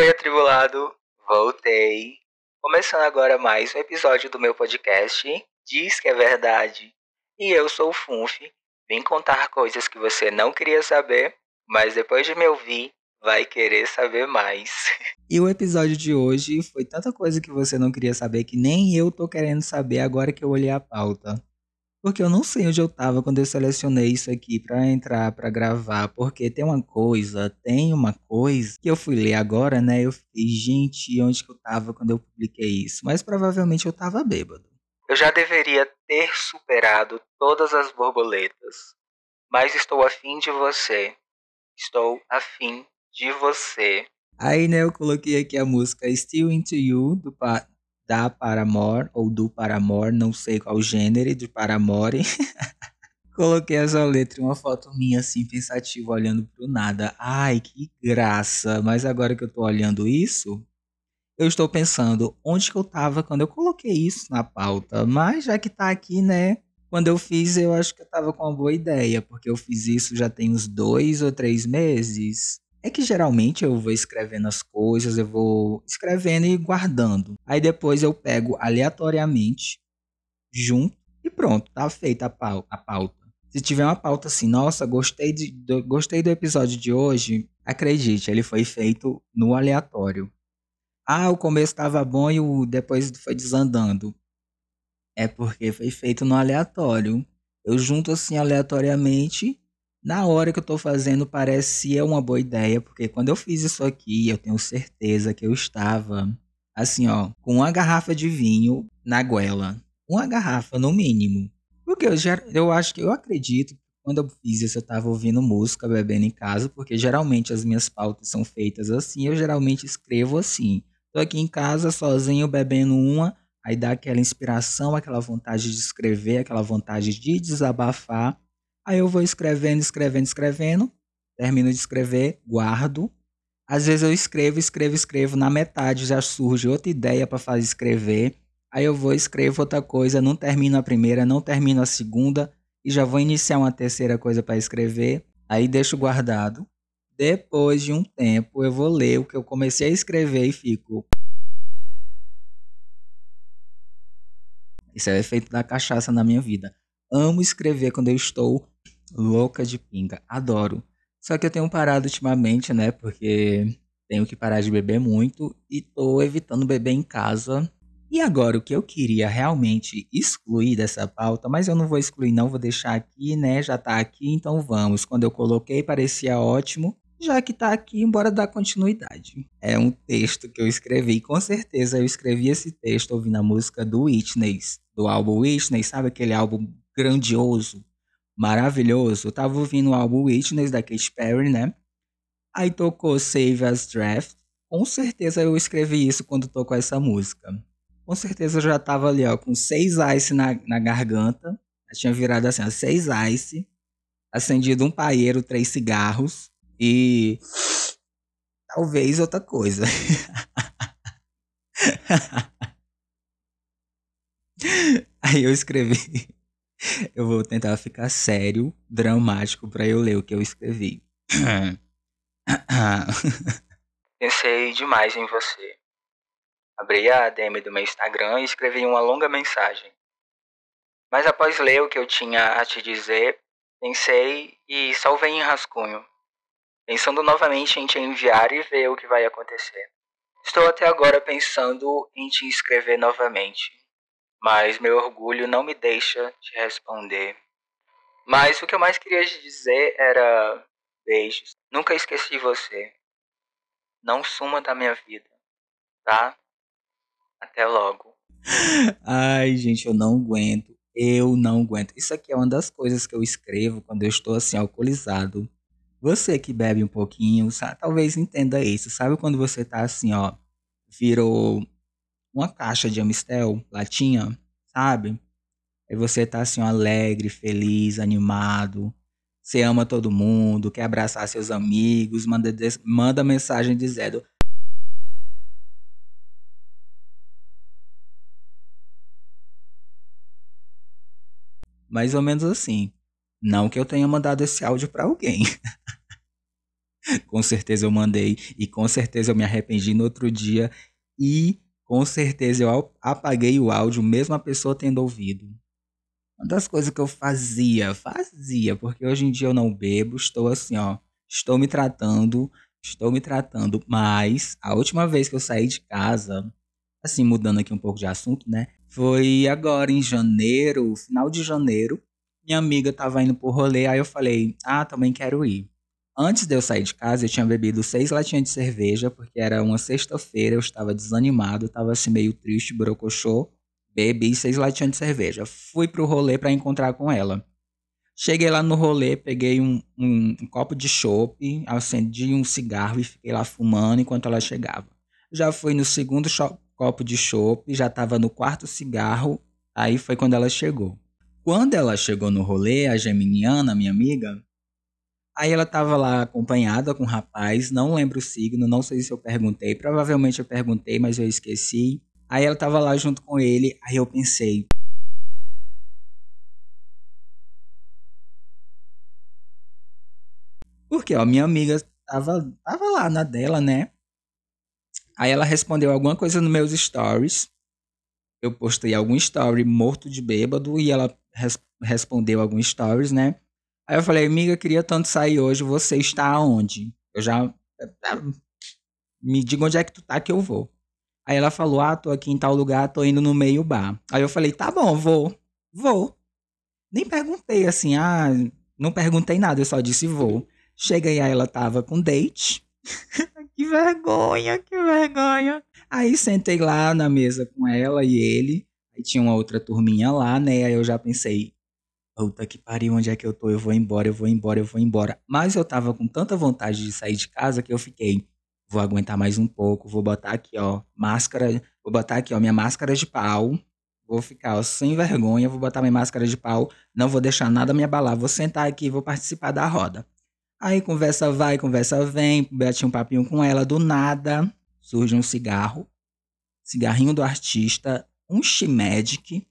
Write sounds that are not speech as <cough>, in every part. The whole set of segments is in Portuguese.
Oi, atribulado, voltei. Começando agora mais um episódio do meu podcast, Diz que é Verdade. E eu sou o Funf, vim contar coisas que você não queria saber, mas depois de me ouvir, vai querer saber mais. <laughs> E o episódio de hoje foi tanta coisa que você não queria saber que nem eu tô querendo saber agora que eu olhei a pauta. Porque eu não sei onde eu tava quando eu selecionei isso aqui para entrar, para gravar. Porque tem uma coisa, tem uma coisa que eu fui ler agora, né? Eu fiquei, gente, onde que eu tava quando eu publiquei isso? Mas provavelmente eu tava bêbado. Eu já deveria ter superado todas as borboletas. Mas estou afim de você. Estou afim de você. Aí, né, eu coloquei aqui a música Still Into You, do, pa da Paramore, ou do Paramore, não sei qual gênero, de Paramore. <laughs> coloquei essa letra e uma foto minha, assim, pensativa, olhando pro nada. Ai, que graça! Mas agora que eu tô olhando isso, eu estou pensando onde que eu tava quando eu coloquei isso na pauta. Mas já que tá aqui, né, quando eu fiz, eu acho que eu tava com uma boa ideia, porque eu fiz isso já tem uns dois ou três meses. É que geralmente eu vou escrevendo as coisas, eu vou escrevendo e guardando. Aí depois eu pego aleatoriamente, junto e pronto, tá feita a, pau a pauta. Se tiver uma pauta assim, nossa, gostei, de, do, gostei do episódio de hoje, acredite, ele foi feito no aleatório. Ah, o começo estava bom e o depois foi desandando. É porque foi feito no aleatório. Eu junto assim aleatoriamente na hora que eu tô fazendo, parece é uma boa ideia, porque quando eu fiz isso aqui, eu tenho certeza que eu estava, assim, ó, com uma garrafa de vinho na goela. Uma garrafa, no mínimo. Porque eu, já, eu acho que eu acredito que quando eu fiz isso, eu tava ouvindo música, bebendo em casa, porque geralmente as minhas pautas são feitas assim, eu geralmente escrevo assim. Tô aqui em casa, sozinho, bebendo uma, aí dá aquela inspiração, aquela vontade de escrever, aquela vontade de desabafar. Aí eu vou escrevendo, escrevendo, escrevendo, termino de escrever, guardo. Às vezes eu escrevo, escrevo, escrevo, na metade já surge outra ideia para fazer escrever. Aí eu vou escrevo outra coisa, não termino a primeira, não termino a segunda e já vou iniciar uma terceira coisa para escrever. Aí deixo guardado. Depois de um tempo eu vou ler o que eu comecei a escrever e fico. Isso é o efeito da cachaça na minha vida. Amo escrever quando eu estou louca de pinga. Adoro. Só que eu tenho parado ultimamente, né? Porque tenho que parar de beber muito e tô evitando beber em casa. E agora, o que eu queria realmente excluir dessa pauta, mas eu não vou excluir, não, vou deixar aqui, né? Já tá aqui, então vamos. Quando eu coloquei, parecia ótimo. Já que tá aqui, embora dar continuidade. É um texto que eu escrevi, com certeza eu escrevi esse texto ouvindo a música do Witness, do álbum Witness, sabe aquele álbum grandioso, maravilhoso. Eu tava ouvindo o álbum Witness da Katy Perry, né? Aí tocou Save as Draft. Com certeza eu escrevi isso quando tocou essa música. Com certeza eu já tava ali, ó, com seis ice na, na garganta. Eu tinha virado assim, ó, seis ice. Acendido um paeiro, três cigarros. E talvez outra coisa. <laughs> Aí eu escrevi <laughs> eu vou tentar ficar sério, dramático, para eu ler o que eu escrevi. <coughs> Pensei demais em você. Abri a DM do meu Instagram e escrevi uma longa mensagem. Mas após ler o que eu tinha a te dizer, pensei e salvei em rascunho, pensando novamente em te enviar e ver o que vai acontecer. Estou até agora pensando em te escrever novamente mas meu orgulho não me deixa te responder. Mas o que eu mais queria te dizer era beijos. Nunca esqueci você. Não suma da minha vida, tá? Até logo. Ai, gente, eu não aguento. Eu não aguento. Isso aqui é uma das coisas que eu escrevo quando eu estou assim alcoolizado. Você que bebe um pouquinho, sabe, talvez entenda isso. Sabe quando você tá assim, ó, virou uma caixa de Amistel, latinha, sabe? Aí você tá assim, alegre, feliz, animado. Você ama todo mundo, quer abraçar seus amigos, manda, manda mensagem dizendo. Mais ou menos assim. Não que eu tenha mandado esse áudio para alguém. <laughs> com certeza eu mandei e com certeza eu me arrependi no outro dia e com certeza eu apaguei o áudio mesmo a pessoa tendo ouvido. Uma das coisas que eu fazia, fazia, porque hoje em dia eu não bebo, estou assim, ó, estou me tratando, estou me tratando, mas a última vez que eu saí de casa, assim, mudando aqui um pouco de assunto, né? Foi agora em janeiro, final de janeiro. Minha amiga tava indo pro rolê, aí eu falei, ah, também quero ir. Antes de eu sair de casa, eu tinha bebido seis latinhas de cerveja, porque era uma sexta-feira, eu estava desanimado, estava assim meio triste, brocochô. Bebi seis latinhas de cerveja. Fui pro rolê para encontrar com ela. Cheguei lá no rolê, peguei um, um, um copo de chopp, acendi um cigarro e fiquei lá fumando enquanto ela chegava. Já fui no segundo copo de chopp, já estava no quarto cigarro, aí foi quando ela chegou. Quando ela chegou no rolê, a geminiana, minha amiga, aí ela estava lá acompanhada com um rapaz, não lembro o signo, não sei se eu perguntei, provavelmente eu perguntei, mas eu esqueci. Aí ela estava lá junto com ele, aí eu pensei, Porque, ó, minha amiga tava, tava lá na dela, né? Aí ela respondeu alguma coisa nos meus stories. Eu postei algum story morto de bêbado e ela res respondeu alguns stories, né? Aí eu falei, amiga, queria tanto sair hoje, você está aonde? Eu já. Me diga onde é que tu tá que eu vou. Aí ela falou, ah, tô aqui em tal lugar, tô indo no meio bar. Aí eu falei, tá bom, vou. Vou. Nem perguntei assim, ah, não perguntei nada, eu só disse vou. Cheguei aí, ela tava com date. <laughs> que vergonha, que vergonha. Aí sentei lá na mesa com ela e ele. Aí tinha uma outra turminha lá, né? Aí eu já pensei, puta que pariu, onde é que eu tô? Eu vou embora, eu vou embora, eu vou embora. Mas eu tava com tanta vontade de sair de casa que eu fiquei, vou aguentar mais um pouco, vou botar aqui, ó, máscara, vou botar aqui, ó, minha máscara de pau. Vou ficar ó, sem vergonha, vou botar minha máscara de pau, não vou deixar nada me abalar, vou sentar aqui vou participar da roda. Aí conversa vai, conversa vem, bate um papinho com ela, do nada surge um cigarro, cigarrinho do artista, um Shimedic.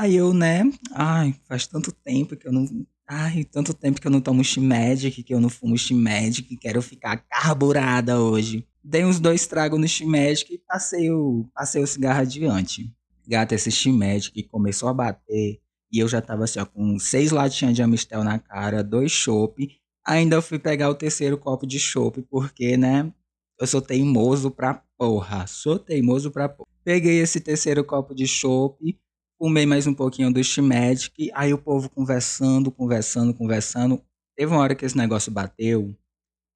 Aí eu, né, ai, faz tanto tempo que eu não, ai, tanto tempo que eu não tomo Shimedic, que eu não fumo Shimedic, quero ficar carburada hoje. Dei uns dois tragos no Shimedic e passei o, passei o cigarro adiante. Gata, esse Shimedic começou a bater e eu já tava assim, ó, com seis latinhas de Amistel na cara, dois chopp Ainda fui pegar o terceiro copo de chopp, porque, né? Eu sou teimoso pra porra. Sou teimoso pra porra. Peguei esse terceiro copo de chopp, fumei mais um pouquinho do Shimagic, aí o povo conversando, conversando, conversando. Teve uma hora que esse negócio bateu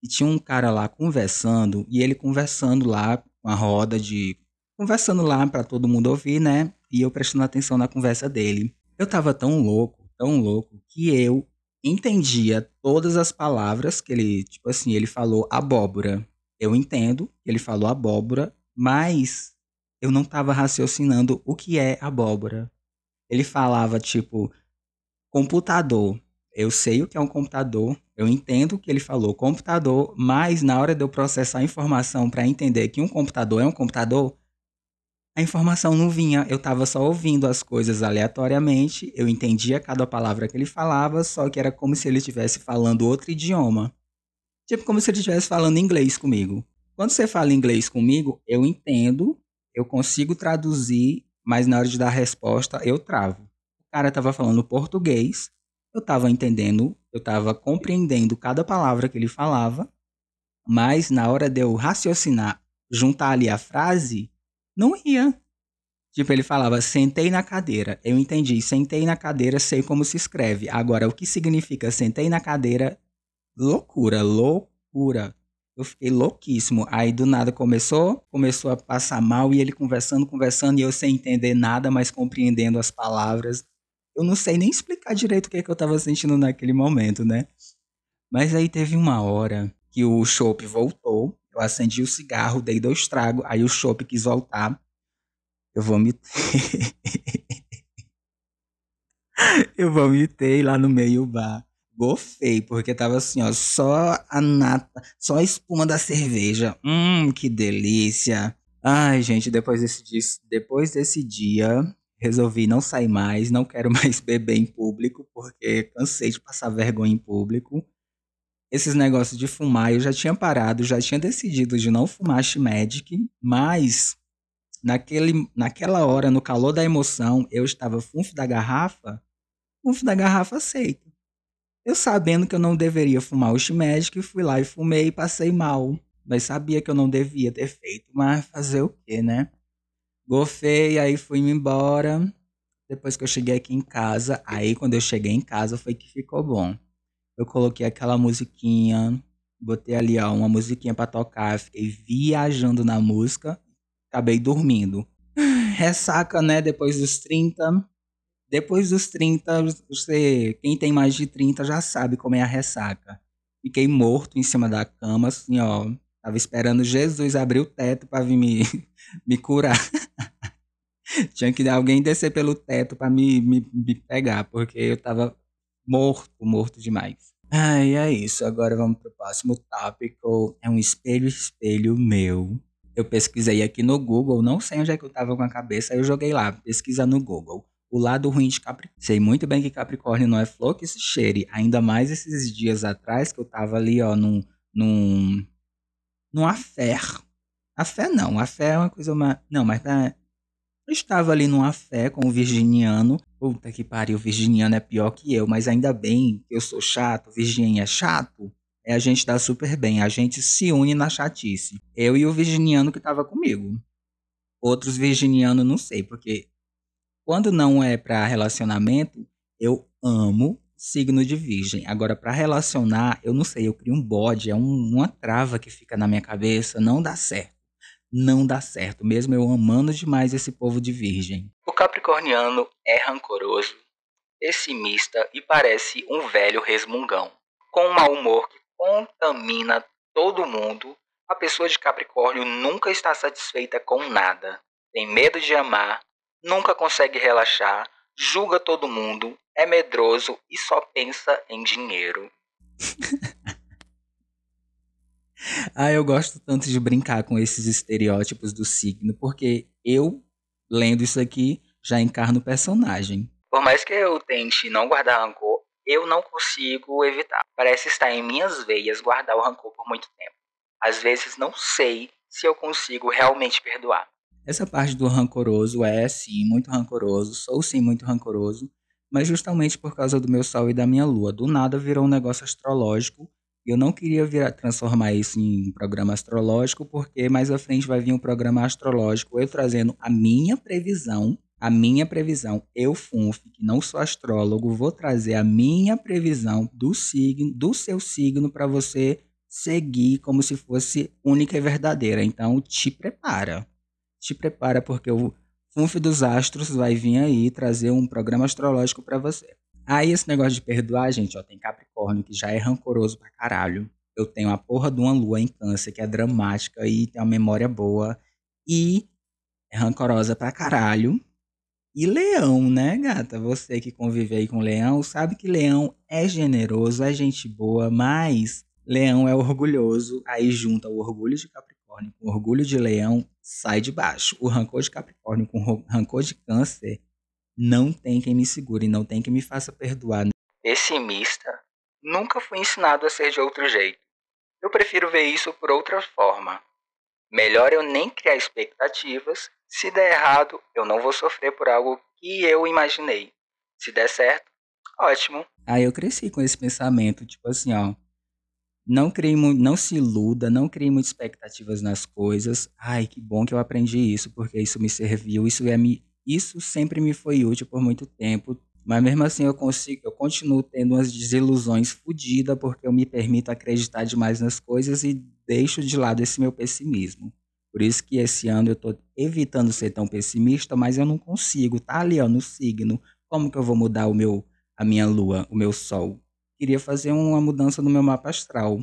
e tinha um cara lá conversando, e ele conversando lá com a roda de. conversando lá para todo mundo ouvir, né? E eu prestando atenção na conversa dele. Eu tava tão louco, tão louco, que eu entendia todas as palavras que ele, tipo assim, ele falou abóbora. Eu entendo que ele falou abóbora, mas eu não estava raciocinando o que é abóbora. Ele falava tipo computador. Eu sei o que é um computador, eu entendo o que ele falou computador, mas na hora de eu processar a informação para entender que um computador é um computador, a informação não vinha, eu estava só ouvindo as coisas aleatoriamente, eu entendia cada palavra que ele falava, só que era como se ele estivesse falando outro idioma. Tipo como se ele estivesse falando inglês comigo. Quando você fala inglês comigo, eu entendo, eu consigo traduzir, mas na hora de dar a resposta, eu travo. O cara estava falando português, eu estava entendendo, eu estava compreendendo cada palavra que ele falava, mas na hora de eu raciocinar, juntar ali a frase, não ia. Tipo, ele falava, sentei na cadeira. Eu entendi, sentei na cadeira, sei como se escreve. Agora, o que significa sentei na cadeira? Loucura, loucura. Eu fiquei louquíssimo. Aí do nada começou, começou a passar mal e ele conversando, conversando e eu sem entender nada, mas compreendendo as palavras. Eu não sei nem explicar direito o que, é que eu tava sentindo naquele momento, né? Mas aí teve uma hora que o chopp voltou eu acendi o cigarro, dei dois tragos, aí o chopp quis voltar. Eu vomitei. <laughs> eu vomitei lá no meio do bar. Gofei, porque tava assim, ó, só a nata, só a espuma da cerveja. Hum, que delícia. Ai, gente, depois desse dia, depois desse dia, resolvi não sair mais, não quero <laughs> mais beber em público, porque cansei de passar vergonha em público. esses negócios de fumar, eu já tinha parado, já tinha decidido de não fumar Magic, mas naquele, naquela hora, no calor da emoção, eu estava funf da garrafa, funf da garrafa aceito. Eu sabendo que eu não deveria fumar o Magic, fui lá e fumei e passei mal. Mas sabia que eu não devia ter feito. Mas fazer o quê, né? Gofei, aí fui embora. Depois que eu cheguei aqui em casa, aí quando eu cheguei em casa foi que ficou bom. Eu coloquei aquela musiquinha, botei ali ó, uma musiquinha para tocar, fiquei viajando na música, acabei dormindo. <sighs> Ressaca, né, depois dos 30. Depois dos 30, você, quem tem mais de 30 já sabe como é a ressaca. Fiquei morto em cima da cama, assim, ó. Tava esperando Jesus abrir o teto para vir me, <laughs> me curar. <laughs> Tinha que alguém descer pelo teto para me, me, me pegar, porque eu tava morto, morto demais. Ah, e é isso. Agora vamos pro próximo tópico. É um espelho, espelho meu. Eu pesquisei aqui no Google, não sei onde é que eu tava com a cabeça, eu joguei lá, pesquisa no Google. O lado ruim de Capricórnio. Sei muito bem que Capricórnio não é flor que se cheire. Ainda mais esses dias atrás que eu tava ali, ó, num. num. num afé. Afé não, afé é uma coisa. Uma, não, mas tá, eu estava ali numa fé com o virginiano. Puta que pariu, o virginiano é pior que eu, mas ainda bem que eu sou chato, o virginiano é chato. É a gente dá super bem, a gente se une na chatice. Eu e o virginiano que estava comigo. Outros virginianos não sei, porque quando não é para relacionamento, eu amo signo de virgem. Agora, para relacionar, eu não sei, eu crio um bode, é um, uma trava que fica na minha cabeça, não dá certo não dá certo, mesmo eu amando demais esse povo de virgem. O capricorniano é rancoroso, pessimista e parece um velho resmungão. Com um mau humor que contamina todo mundo, a pessoa de Capricórnio nunca está satisfeita com nada. Tem medo de amar, nunca consegue relaxar, julga todo mundo, é medroso e só pensa em dinheiro. <laughs> Ah, eu gosto tanto de brincar com esses estereótipos do signo, porque eu, lendo isso aqui, já encarno o personagem. Por mais que eu tente não guardar rancor, eu não consigo evitar. Parece estar em minhas veias guardar o rancor por muito tempo. Às vezes não sei se eu consigo realmente perdoar. Essa parte do rancoroso é sim muito rancoroso, sou sim muito rancoroso, mas justamente por causa do meu sol e da minha lua. Do nada virou um negócio astrológico eu não queria virar, transformar isso em programa astrológico, porque mais à frente vai vir um programa astrológico, eu trazendo a minha previsão, a minha previsão. Eu, Funf, que não sou astrólogo, vou trazer a minha previsão do signo, do seu signo, para você seguir como se fosse única e verdadeira. Então, te prepara. Te prepara, porque o Funf dos Astros vai vir aí trazer um programa astrológico para você. Aí esse negócio de perdoar, gente, ó, tem Capricórnio que já é rancoroso pra caralho. Eu tenho a porra de uma lua em câncer que é dramática e tem uma memória boa. E é rancorosa pra caralho. E leão, né, gata? Você que convive aí com leão, sabe que leão é generoso, é gente boa, mas leão é orgulhoso. Aí junta o orgulho de Capricórnio com o orgulho de leão, sai de baixo. O rancor de Capricórnio com rancor de câncer não tem quem me segure, não tem quem me faça perdoar. Pessimista, nunca fui ensinado a ser de outro jeito. Eu prefiro ver isso por outra forma. Melhor eu nem criar expectativas. Se der errado, eu não vou sofrer por algo que eu imaginei. Se der certo, ótimo. Aí eu cresci com esse pensamento, tipo assim, ó. Não crie, não se iluda, não crie muitas expectativas nas coisas. Ai, que bom que eu aprendi isso, porque isso me serviu, isso ia me isso sempre me foi útil por muito tempo, mas mesmo assim eu consigo, eu continuo tendo umas desilusões fodidas porque eu me permito acreditar demais nas coisas e deixo de lado esse meu pessimismo. Por isso que esse ano eu estou evitando ser tão pessimista, mas eu não consigo. Tá ali ó, no signo. Como que eu vou mudar o meu, a minha lua, o meu sol? Queria fazer uma mudança no meu mapa astral,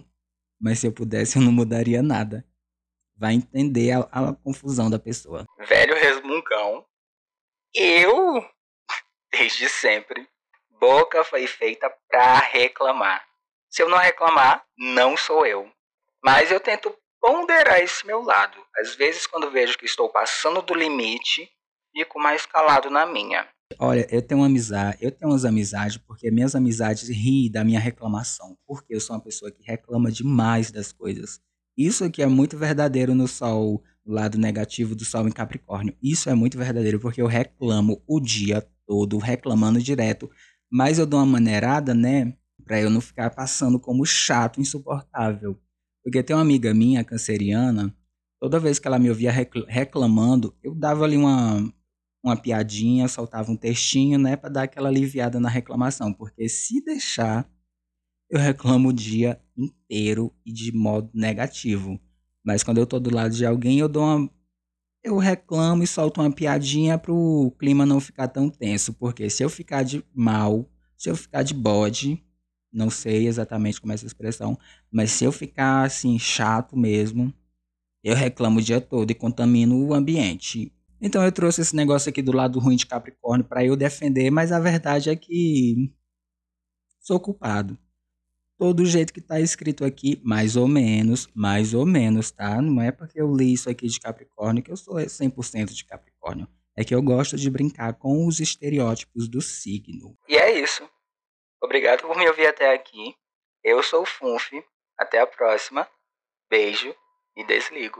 mas se eu pudesse eu não mudaria nada. Vai entender a, a confusão da pessoa. Velho resmungão eu, desde sempre, boca foi feita para reclamar. Se eu não reclamar, não sou eu. Mas eu tento ponderar esse meu lado. Às vezes, quando vejo que estou passando do limite, fico mais calado na minha. Olha, eu tenho uma amizade, eu tenho umas amizades porque minhas amizades riem da minha reclamação, porque eu sou uma pessoa que reclama demais das coisas. Isso aqui é muito verdadeiro no sol, o lado negativo do sol em Capricórnio. Isso é muito verdadeiro porque eu reclamo o dia todo, reclamando direto, mas eu dou uma maneirada, né, para eu não ficar passando como chato, insuportável. Porque tem uma amiga minha, canceriana, toda vez que ela me ouvia reclamando, eu dava ali uma uma piadinha, soltava um textinho, né, para dar aquela aliviada na reclamação, porque se deixar, eu reclamo o dia inteiro e de modo negativo. Mas quando eu tô do lado de alguém, eu dou uma eu reclamo e solto uma piadinha pro clima não ficar tão tenso, porque se eu ficar de mal, se eu ficar de bode, não sei exatamente como é essa expressão, mas se eu ficar assim chato mesmo, eu reclamo o dia todo e contamino o ambiente. Então eu trouxe esse negócio aqui do lado ruim de Capricórnio para eu defender, mas a verdade é que sou culpado. Todo jeito que tá escrito aqui, mais ou menos, mais ou menos, tá? Não é porque eu li isso aqui de Capricórnio que eu sou 100% de Capricórnio. É que eu gosto de brincar com os estereótipos do signo. E é isso. Obrigado por me ouvir até aqui. Eu sou o Funf. Até a próxima. Beijo e desligo.